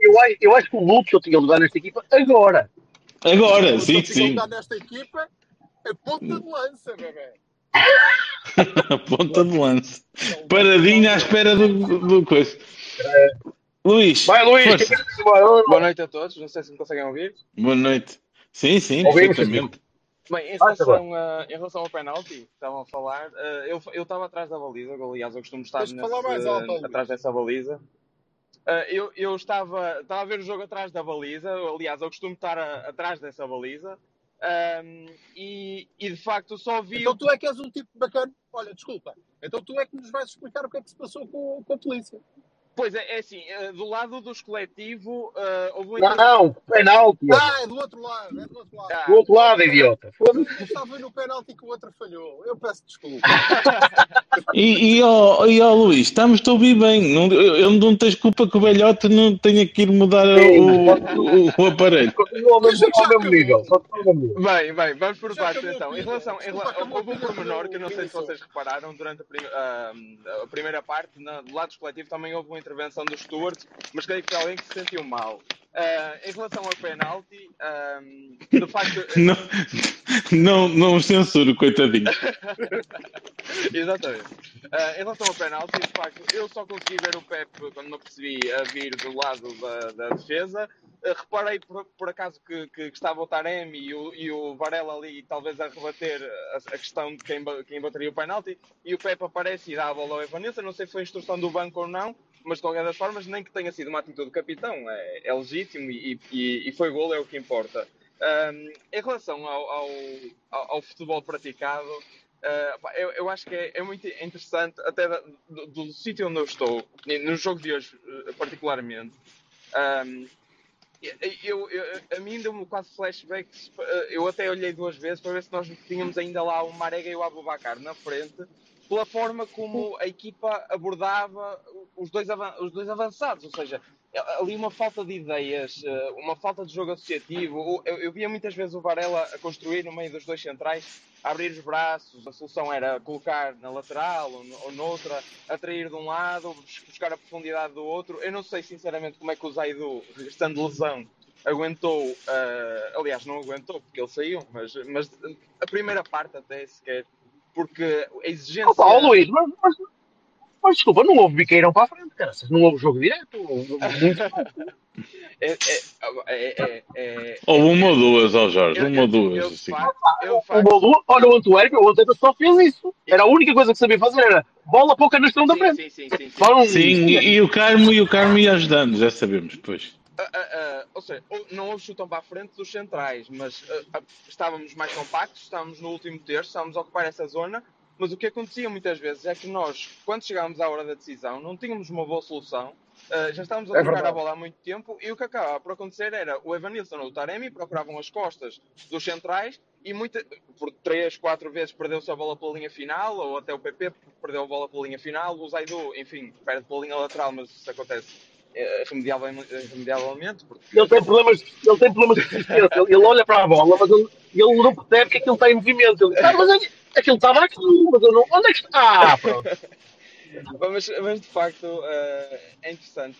Eu, acho- eu acho que o Lúcio tinha lugar nesta equipa agora. Agora, o sim, sim. lugar nesta equipa é ponta de lança, bebê. [laughs] Ponta de lança. Paradinha à espera do, do coisa. Luís, Vai, Luís! força. Boa noite a todos, não sei se me conseguem ouvir. Boa noite. Sim, sim, Ouvimos, perfeitamente. Bem, em relação, a, em relação ao penalti, que estavam a falar, eh, eu eu estava atrás da baliza, aliás, eu costumo estar nesse- alto, Luís. atrás dessa baliza. Eh, eu, eu estava, estava a ver o jogo atrás da baliza, aliás, eu costumo estar a- atrás dessa baliza, ahm, e, e de facto só vi. Então tu é que és um tipo bacana. Olha, desculpa. Então tu é que nos vais explicar o que é que se passou com, com a polícia. Pois é, é assim, eh, do lado dos coletivo, eh, houve um Não, não, penalti. Ah, é do outro lado, é do outro lado. Ah, Do outro lado, idiota. Eu estava no penalti que o outro falhou. Eu peço desculpa. [laughs] [laughs] E, e, ó, e ó, Luís, estamos-te a ouvir bem. Não, eu, eu não tens culpa que o velhote não tenha que ir mudar o, o, o aparelho. Continua ao mesmo, ao mesmo nível. Bem, bem, vamos por partes acabou então. Em relação, em Desculpa, houve um pormenor que eu não sei se vocês repararam durante a, prim- ah, a primeira parte, na- do lado coletivo também houve uma intervenção dos stewards, mas creio que foi alguém que se sentiu mal. Ah, em relação ao penalti, ah, de facto, [laughs] Não, não, não o censuro, coitadinho. [laughs] Exatamente. Ah, em relação ao penalti, de facto, eu só consegui ver o Pep quando me apercebi a vir do lado da, da defesa. Ah, reparei por, por acaso que, que- que estava o Taremi e o, e o Varela ali, talvez a rebater a, a questão de quem, quem bateria o penalti. E o Pep aparece e dá a bola ao Evanilson. Não sei se foi instrução do banco ou não, mas de qualquer das formas, nem que tenha sido uma atitude do capitão, é, é legítimo e, e, e foi gol, é o que importa. Ahm, em relação ao, ao, ao- futebol praticado, ah, pá, eu, eu acho que é, é muito interessante, até do, do sítio onde eu estou, no jogo de hoje eh, particularmente. ahm, eu, eu- a mim deu-me quase flashbacks. eh, Eu até olhei duas vezes para ver se nós tínhamos ainda lá o Marega e o Abubacar na frente, pela forma como a equipa abordava os dois, os dois avançados, ou seja, ali uma falta de ideias, eh, uma falta de jogo associativo. Eu, eu via muitas vezes o Varela a construir no meio dos dois centrais, a abrir os braços, a solução era colocar na lateral ou, ou noutra, atrair de um lado, bus- buscar a profundidade do outro. Eu não sei sinceramente como é que o Zaidu, estando de lesão, aguentou, eh, aliás, não aguentou porque ele saiu, mas, mas a primeira parte até sequer, porque a exigência. Opa, ó Luís, mas, mas, mas desculpa, não houve biqueirão para a frente, cara. Não houve jogo direto. houve Muito [laughs] É, é, é, é, é, Houve uma ou duas, ó Jorge, uma ou duas. eu, Assim. eu, Um facto, gol do- Olha o Antuérpia, o Antuérpia só fez isso. Era a única coisa que sabia fazer, era bola para o canastrão da sim, frente. sim, sim, sim, sim. Só um- Sim, e, e o Carmo e o Carmo ia ajudando, já sabemos, pois. Ah, ah, ou seja, não houve chutão para a frente dos centrais, mas estávamos mais compactos, estávamos no último terço, estávamos a ocupar essa zona. Mas o que acontecia muitas vezes é que nós, quando chegávamos à hora da decisão, não tínhamos uma boa solução. já estávamos a É tocar a bola há muito tempo e o que acabava por acontecer era o Evanilson ou o Taremi procuravam as costas dos centrais e muita, por três, quatro vezes perdeu-se a bola pela linha final ou até o PP perdeu a bola pela linha final. O Zaidu, enfim, perde pela linha lateral, mas isso acontece remediavelmente, remediavelmente porque Ele tem problemas, ele tem problemas de. Ele, ele olha para a bola, mas ele, ele não percebe que aquilo está em movimento. Ele, ah, mas aquilo estava aqui, mas eu não. Onde é que está? Ah, pronto. [laughs] Mas, mas de facto eh, é interessante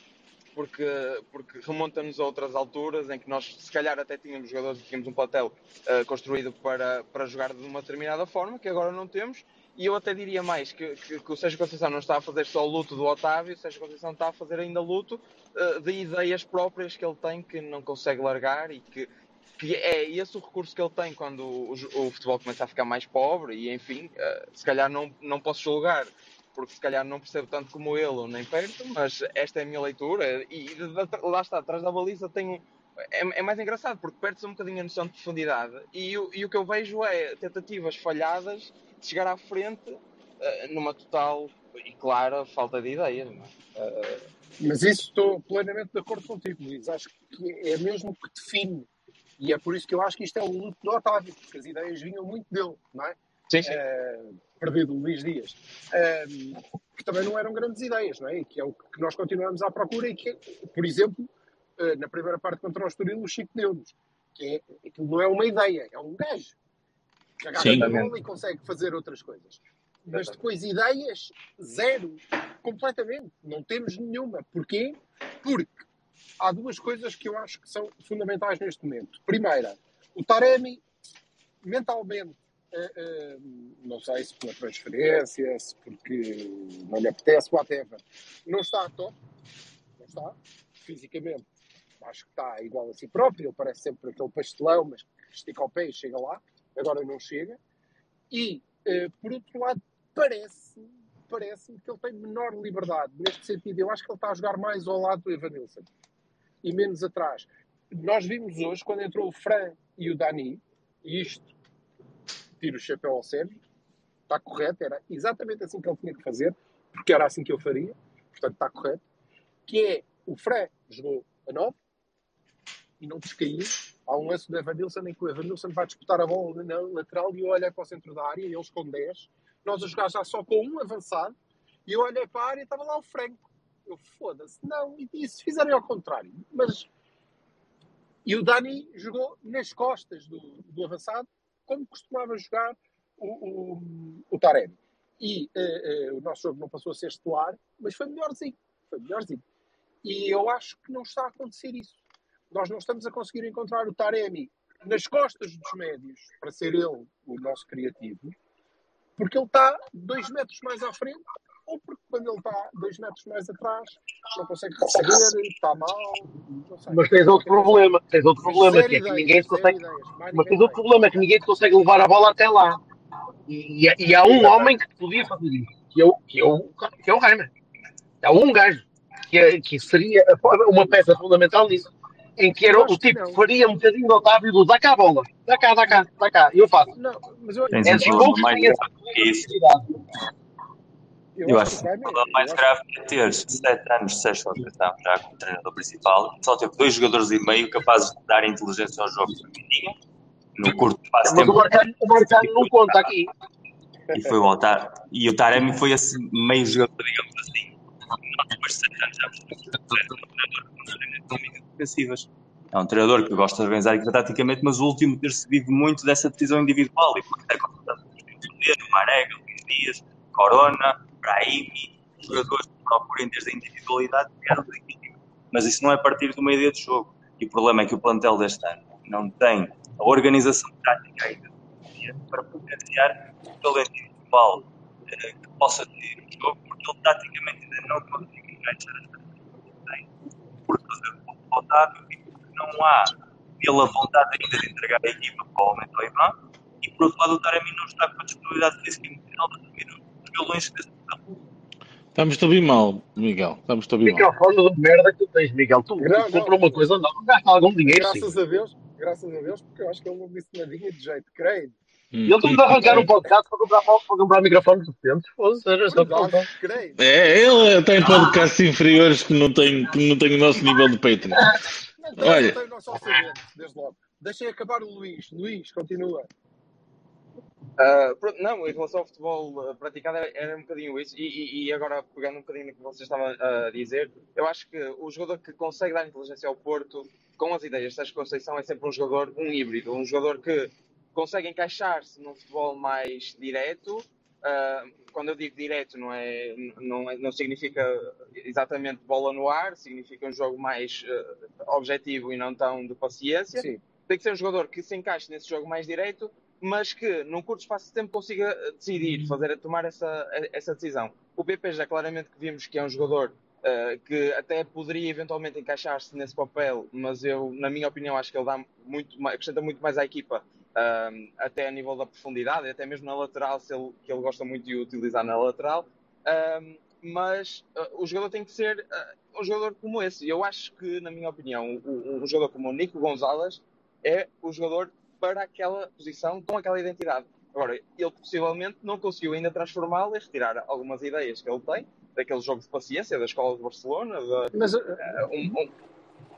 porque, porque remonta-nos a outras alturas em que nós se calhar até tínhamos jogadores, tínhamos um plantel eh, construído para, para jogar de uma determinada forma, que agora não temos, e eu até diria mais que, que, que o Sérgio Conceição não está a fazer só o luto do Otávio, o Sérgio Conceição está a fazer ainda luto eh, de ideias próprias que ele tem que não consegue largar e que, que é esse o recurso que ele tem quando o, o futebol começa a ficar mais pobre e enfim, eh, se calhar não, não posso julgar porque se calhar não percebo tanto como ele nem perto, mas esta é a minha leitura e lá está, atrás da baliza tenho é, é mais engraçado porque perde-se um bocadinho a noção de profundidade e, o- e o que eu vejo é tentativas falhadas de chegar à frente eh, numa total e clara falta de ideias. não é? Eh, Mas isso estou plenamente de acordo contigo, Luís. Acho que é mesmo que define. E é por isso que eu acho que isto é o luto do Otávio, porque as ideias vinham muito dele, não é? sim, sim. Eh, perdido Luís Dias. Eh, que também não eram grandes ideias, não é? Que é o que nós continuamos à procura e que, por exemplo, na primeira parte contra o Estoril, o Chico deu-nos. Que é, aquilo não é uma ideia, é um gajo. Que agarra Sim. na bola e consegue fazer outras coisas. Mas depois ideias, zero. Completamente. Não temos nenhuma. Porquê? Porque há duas coisas que eu acho que são fundamentais neste momento. Primeira, o Taremi, mentalmente, eh, eh, não sei se pela transferência, se porque não lhe apetece, whatever, não está a top. Não está. Fisicamente, acho que está igual a si próprio. Parece sempre aquele pastelão, mas estica ao pé e chega lá. Agora não chega. E, eh, por outro lado, parece parece-me que ele tem menor liberdade. Neste sentido, eu acho que ele está a jogar mais ao lado do Evanilson e menos atrás. Nós vimos hoje, quando entrou o Fran e o Dani, e isto, tiro o chapéu ao Sérgio, está correto, era exatamente assim que ele tinha que fazer, porque era assim que eu faria, portanto está correto, que é, o Fran jogou a 9 e não descaiu. Há um lance do Evanilson em que o Evanilson vai disputar a bola na lateral e eu olho para o centro da área e eles com 10. Nós a jogar já só com um avançado e eu olhei para a área e estava lá o Franco. Eu foda-se, não, e, e se fizerem ao contrário? Mas. E o Dani jogou nas costas do, do avançado, como costumava jogar o, o, o Taremi. E eh, eh, o nosso jogo não passou a ser estelar, mas foi melhorzinho. Foi melhorzinho. E eu acho que não está a acontecer isso. Nós não estamos a conseguir encontrar o Taremi nas costas dos médios para ser ele o nosso criativo, porque ele está dois metros mais à frente, ou porque quando ele está dois metros mais atrás não consegue receber, está mal. Mas tens outro problema, tens outro problema, que é que ninguém zero consegue. Mas tens outro problema, é que ninguém te consegue levar a bola até lá. E, e há um homem que podia fazer isso, que é o, que é o, que é o Reimer. Há um gajo que, é, que seria uma peça fundamental nisso, em que era o tipo que faria um bocadinho do Otávio do dá cá a bola, dá cá, dá cá, dá cá, e eu faço. Não, mas eu, É um poucos que mais grave que isso. eu, Eu acho acho que o problema mais grave é teres 7 anos de sexta organização já como treinador principal, só teve dois jogadores e meio capazes de dar inteligência ao jogo feminino no curto espaço de Mas o tempo Marcano, o Marcano não conta aqui. e foi o Otar. E o Taremi foi esse meio jogador, digamos assim. É um treinador que gosta de organizar equipa taticamente, mas o último ter-se vive muito dessa decisão individual e por é contratado o Marega, Luís Dias, Corona, Brahimi, jogadores que procurem desde a individualidade criar da equipa. Mas isso não é partir de uma ideia de jogo. E o problema é que o plantel deste ano não tem a organização tática ainda para potenciar o talento individual que possa ter o jogo, porque ele taticamente ainda não consegue encaixar as que tem, por causa do Otávio e porque não há pela vontade ainda de entregar a equipa provavelmente ao Ivan, e por outro lado o Taremi não está com a disponibilidade física e emocional de assumir os violões desse Estamos-te a ouvir mal, Miguel. Estamos-te a ouvir mal. Microfone de merda que tu tens, Miguel. Tu Não, não. comprou uma coisa nova, gasta algum dinheiro, sim. Graças a Deus, graças a Deus, porque eu acho que ele não disse nadinha de jeito, creio. E ele tem de arrancar um podcast para comprar, para comprar conta. creio. É, ele tem podcasts inferiores que não têm, que não têm o nosso nível de Patreon. Não tem, Olha. não tem o nosso orçamento, desde logo. Deixem acabar o Luís. Luís, continua. Ah, pronto, não, em relação ao futebol ah, praticado era, era um bocadinho isso. E, e- e agora, pegando um bocadinho no que vocês estavam a dizer, eu acho que o jogador que consegue dar inteligência ao Porto com as ideias de Sérgio Conceição é sempre um jogador, um híbrido, um jogador que consegue encaixar-se num futebol mais direto. Ah, quando eu digo direto, não, é, não, é- não significa exatamente bola no ar, significa um jogo mais ah, objetivo e não tão de paciência Sim. tem que ser um jogador que se encaixe nesse jogo mais direito, mas que num curto espaço de tempo consiga eh, decidir, fazer, tomar essa, essa decisão. O PP já claramente que vimos que é um jogador eh, que até poderia eventualmente encaixar-se nesse papel, mas eu, na minha opinião, acho que ele dá muito, acrescenta muito mais à equipa, ahm, até a nível da profundidade, até mesmo na lateral, se ele, que ele gosta muito de utilizar na lateral. Ahm, mas eh, o jogador tem que ser eh, um jogador como esse. E eu acho que, na minha opinião, um, um jogador como o Nico Gonzalez é o jogador para aquela posição com aquela identidade. Agora, ele possivelmente não conseguiu ainda transformá-lo e retirar algumas ideias que ele tem, daquele jogo de paciência da escola de Barcelona, da, Mas, uh, um- um-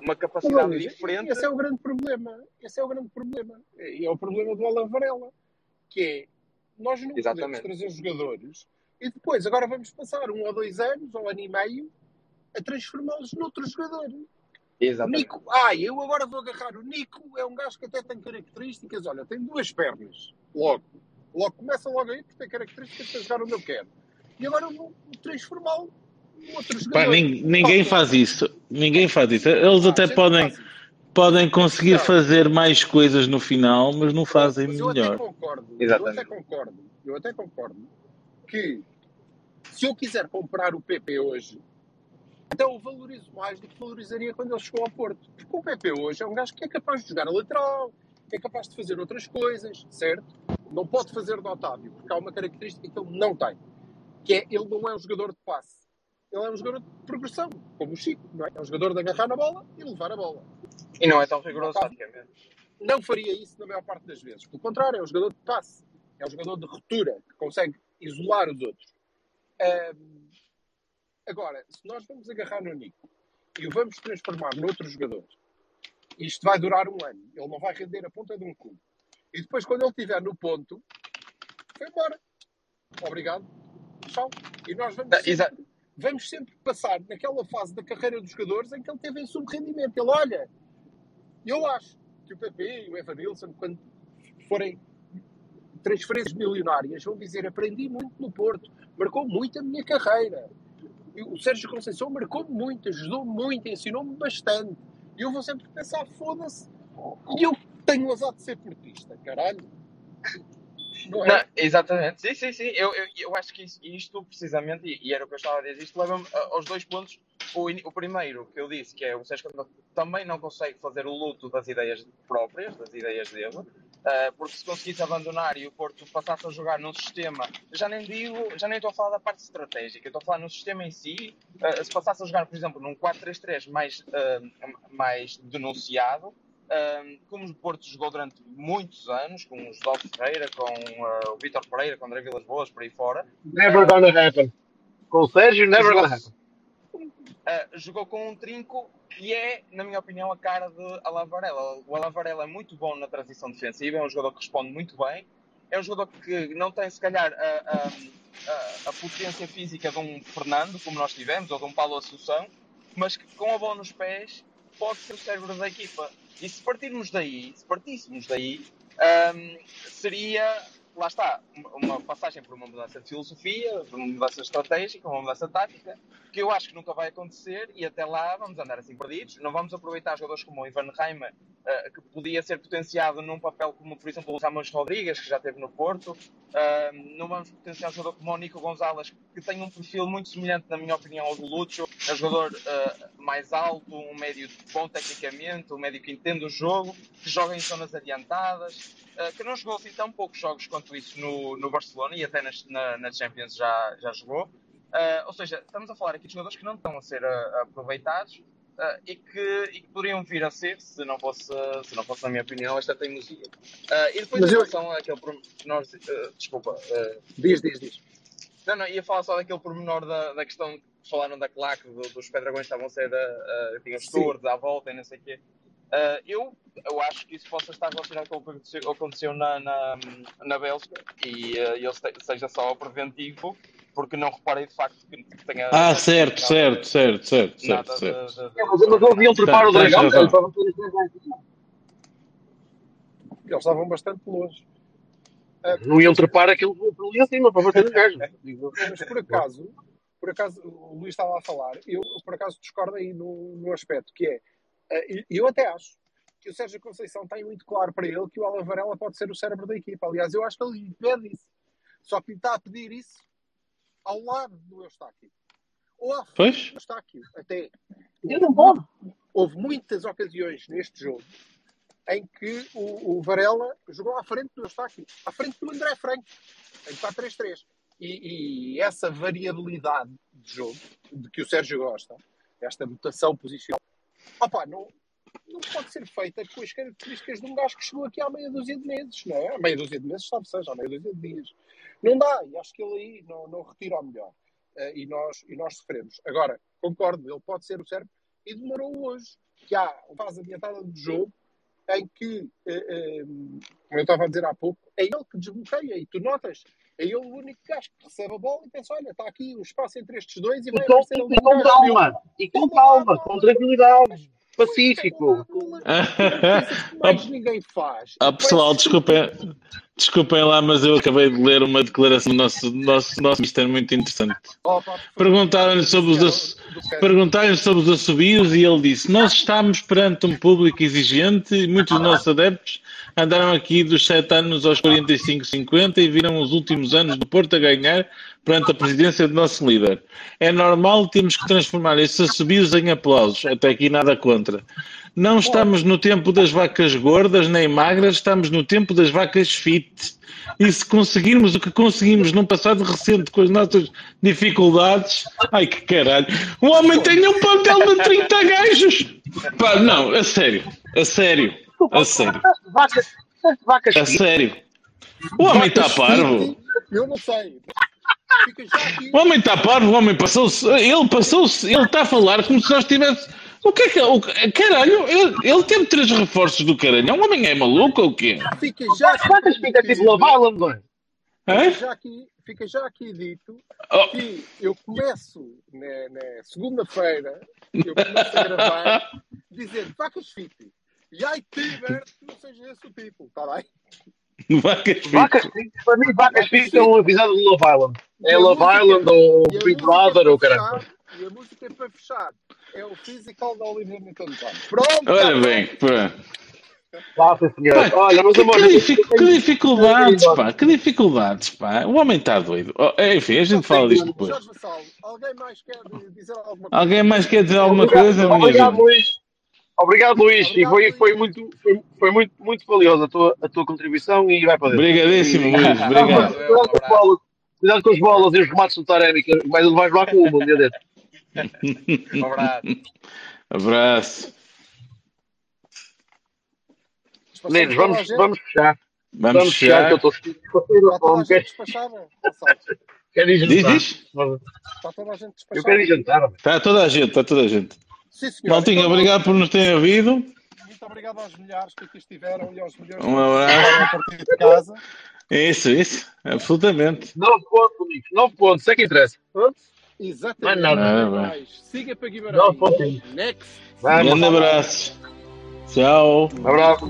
uma capacidade diferente. Esse é o grande problema. Esse é o grande problema. E é o problema do Alan Varela. Que é, nós não Exatamente. podemos trazer jogadores e depois, agora vamos passar um ou dois anos, ou um ano e meio, a transformá-los noutros jogadores. O Exatamente. Nico, ah, eu agora vou agarrar. O Nico é um gajo que até tem características. Olha, tem duas pernas. Logo. Logo, começa logo aí, porque tem características para jogar onde eu quero. E agora eu vou transformá-lo jogador. Pá, nin- ninguém faz isso. Ninguém faz isso. Eles até podem, podem conseguir Não. fazer mais coisas no final, mas não fazem Mas eu até melhor. concordo, eu Exatamente. até concordo, eu até concordo que se eu quiser comprar o PP hoje, então o valorizo mais do que valorizaria quando ele chegou ao Porto. Porque o PP hoje é um gajo que é capaz de jogar a lateral, que é capaz de fazer outras coisas, certo? Não pode fazer do Otávio, porque há uma característica que ele não tem, que é ele não é um jogador de passe. Ele é um jogador de progressão, como o Chico, não é? É um jogador de agarrar na bola e levar a bola. E não é tão rigoroso, praticamente. não faria isso na maior parte das vezes. Pelo contrário, é um jogador de passe. É um jogador de ruptura, que consegue isolar os outros. Ahm, agora, se nós vamos agarrar no Nico e o vamos transformar noutro jogador, isto vai durar um ano. Ele não vai render a ponta de um cubo. E depois, quando ele estiver no ponto, foi embora. Obrigado. Tchau. E nós vamos sempre, vamos sempre passar naquela fase da carreira dos jogadores em que ele teve em subrendimento. Ele, olha, eu acho que o PP e o Evan Nilsson, quando forem transferências milionárias, vão dizer: aprendi muito no Porto, marcou muito a minha carreira. O Sérgio Conceição marcou-me muito, ajudou-me muito, ensinou-me bastante. E eu vou sempre pensar: foda-se. E eu tenho azar de ser portista, caralho. Não é? Exatamente, sim, sim, sim. Eu, eu, eu acho que isto, precisamente, e, e era o que eu estava a dizer, isto leva-me a- aos dois pontos. O, o primeiro, que eu disse, que é o Sérgio também não consegue fazer o luto das ideias próprias, das ideias dele, ah, porque se conseguisse abandonar e o Porto passasse a jogar num sistema, já nem digo, já nem estou a falar da parte estratégica, estou a falar no sistema em si, ah, se passasse a jogar, por exemplo, num 4-3-3 mais, ah, mais denunciado, um, como o Porto jogou durante muitos anos, com o José Ferreira, com uh, o Vítor Pereira, com o André Vilas Boas, por aí fora, Never gonna happen. Com o Sérgio, never gonna happen. uh, jogou com um trinco que é, na minha opinião, a cara de Alan Varela. O Alan Varela é muito bom na transição defensiva, é um jogador que responde muito bem, é um jogador que não tem, se calhar, a, a- a, a potência física de um Fernando, como nós tivemos, ou de um Paulo Assunção, mas que com a bola nos pés pode ser o cérebro da equipa. E se partirmos daí, se partíssemos daí, hum, seria, lá está, uma passagem por uma mudança de filosofia, por uma mudança estratégica, uma mudança tática, que eu acho que nunca vai acontecer e até lá vamos andar assim perdidos. Não vamos aproveitar jogadores como o Ivan Reimer, uh, que podia ser potenciado num papel como, por exemplo, o Ramos Rodrigues, que já esteve no Porto. Uh, não vamos potenciar um jogador como o Nico Gonzalez, que tem um perfil muito semelhante, na minha opinião, ao do Lúcio. É um jogador uh, mais alto, um médio bom tecnicamente, um médio que entende o jogo, que joga em zonas adiantadas, que não jogou assim tão poucos jogos quanto isso no, no Barcelona e até nas, na, na Champions já, já jogou. Uh, ou seja, estamos a falar aqui de jogadores que não estão a ser uh, aproveitados uh, e, que, e, que, poderiam vir a ser, se não fosse, se não fosse na minha opinião, esta teimosia. e depois, Mas em relação eu... àquele pormenor. desculpa. diz, diz, diz. Não, não, ia falar só daquele pormenor da, da questão que falaram da claque, do, dos Pedragões estavam a ser uh, tinham os à volta e não sei o quê. Uh, eu, eu acho que isso possa estar relacionado com o que aconteceu, aconteceu na, na, na Bélgica e uh, ele seja só preventivo porque não reparei de facto que tenha. Ah, certo, certo, certo, certo, certo, certo. De, de, de... Mas, mas ouviam trepar o dragão, eles estavam bastante longe. Não iam trepar aquilo por ali acima para bater no gajo. Mas por acaso, por acaso, o Luís estava a falar, eu por acaso discordo aí no, no aspecto que é, eh, eu até acho que o Sérgio Conceição tem muito claro para ele que o Alan Varela pode ser o cérebro da equipa. Aliás, eu acho que ele pede isso. Só que lhe está a pedir isso ao lado do Eustáquio. Ou à frente do Eustáquio, até. Eu não pode. Houve muitas ocasiões neste jogo em que o, o Varela jogou à frente do Eustáquio, à frente do André Franco, em 4-3-3. E, e, essa variabilidade de jogo, de que o Sérgio gosta, esta mutação posicional, opa, não, não pode ser feita com as características de um gajo que chegou aqui há meia dúzia de meses, não é? Há meia dúzia de meses, sabe seja, há meia dúzia de dias. Não dá, e acho que ele aí não, não retira o melhor. Uh, e, nós, e nós sofremos. Agora, concordo, ele pode ser o cérebro, e demorou hoje, que há uma fase adiantada do jogo em que, uh, uh, como eu estava a dizer há pouco, é ele que desbloqueia, e tu notas, é ele o único gajo que recebe a bola e pensa, olha, está aqui o espaço entre estes dois e vai e com, e, e com calma, e com calma, com tranquilidade pacífico. [laughs] Mais ninguém faz. Ah, pessoal, desculpem, desculpem lá, mas eu acabei de ler uma declaração do nosso, nosso, nosso ministério muito interessante. Perguntaram-lhe sobre os perguntaram sobre os assobios e ele disse: Nós estamos perante um público exigente e muitos dos nossos adeptos andaram aqui dos 7 anos aos 45, 50 e viram os últimos anos do Porto a ganhar perante a presidência do nosso líder. É normal, temos que transformar esses assobios em aplausos. Até aqui nada contra. Não estamos no tempo das vacas gordas nem magras, estamos no tempo das vacas fit. E se conseguirmos o que conseguimos num passado recente com as nossas dificuldades, ai que caralho, o homem tem um plantel de 30 gajos. Pá, não, a sério, a sério, a sério. Vacas, vacas a sério. O homem está parvo. Eu não sei. O homem está parvo, o homem passou-se. Ele passou-se, ele está a falar como se nós tivéssemos. O que é que. O, caralho, ele, ele teve três reforços do caralho. O homem é maluco ou o quê? Fica já. Quantas fica tipo Love Island, Fica já aqui, fica já aqui dito oh. que eu começo na, na segunda-feira, eu começo a gravar, [laughs] dizendo vacas fit. E aí, Tiber, não seja esse o tipo, está bem? Vacas Fit. Vacas Fit, para mim, Vacas Fit é um episódio do Love Island. É Love Island ou Big Brother ou caramba. E a música é para fechar. É o Physical da Olivia Newton-John. Pronto! Olha bem, pá. Passa, senhor. Olha, mas amor, que, dific, que dificuldades, pá, que dificuldades, pá. O homem está doido. Oh, enfim, a gente fala disto depois. Jorge Vassal, alguém mais quer dizer alguma coisa? Alguém mais quer dizer alguma obrigado, coisa? Obrigado, Luís. Obrigado, Luís. Obrigado, e foi, foi, muito, foi, foi, muito, muito valiosa a tua, a tua contribuição e vai para dentro. Obrigadíssimo, Luís. Obrigado. Cuidado com as bolas e os remates do Taremi, que vais levar com uma um dia dentro. Um abraço. Abraço. Meninos, vamos, vamos fechar. Vamos, vamos fechar, que eu estou fome. Quer ir jantar? Diz? Está toda a gente despachada. Eu quero ir jantar. Está toda a gente, está toda a gente. Sim, senhor. Maltinho, então, obrigado por nos terem ouvido. Muito obrigado aos milhares que aqui estiveram e aos milhões um abraço. a partir de casa. Isso, isso, absolutamente. 9 pontos, amigos. 9 pontos, é que interessa. Pronto. Exatamente. Mas nada. Siga para 9 Guimarães. pontinhos. Next. Vamos. Grande abraço. Tchau. Um abraço.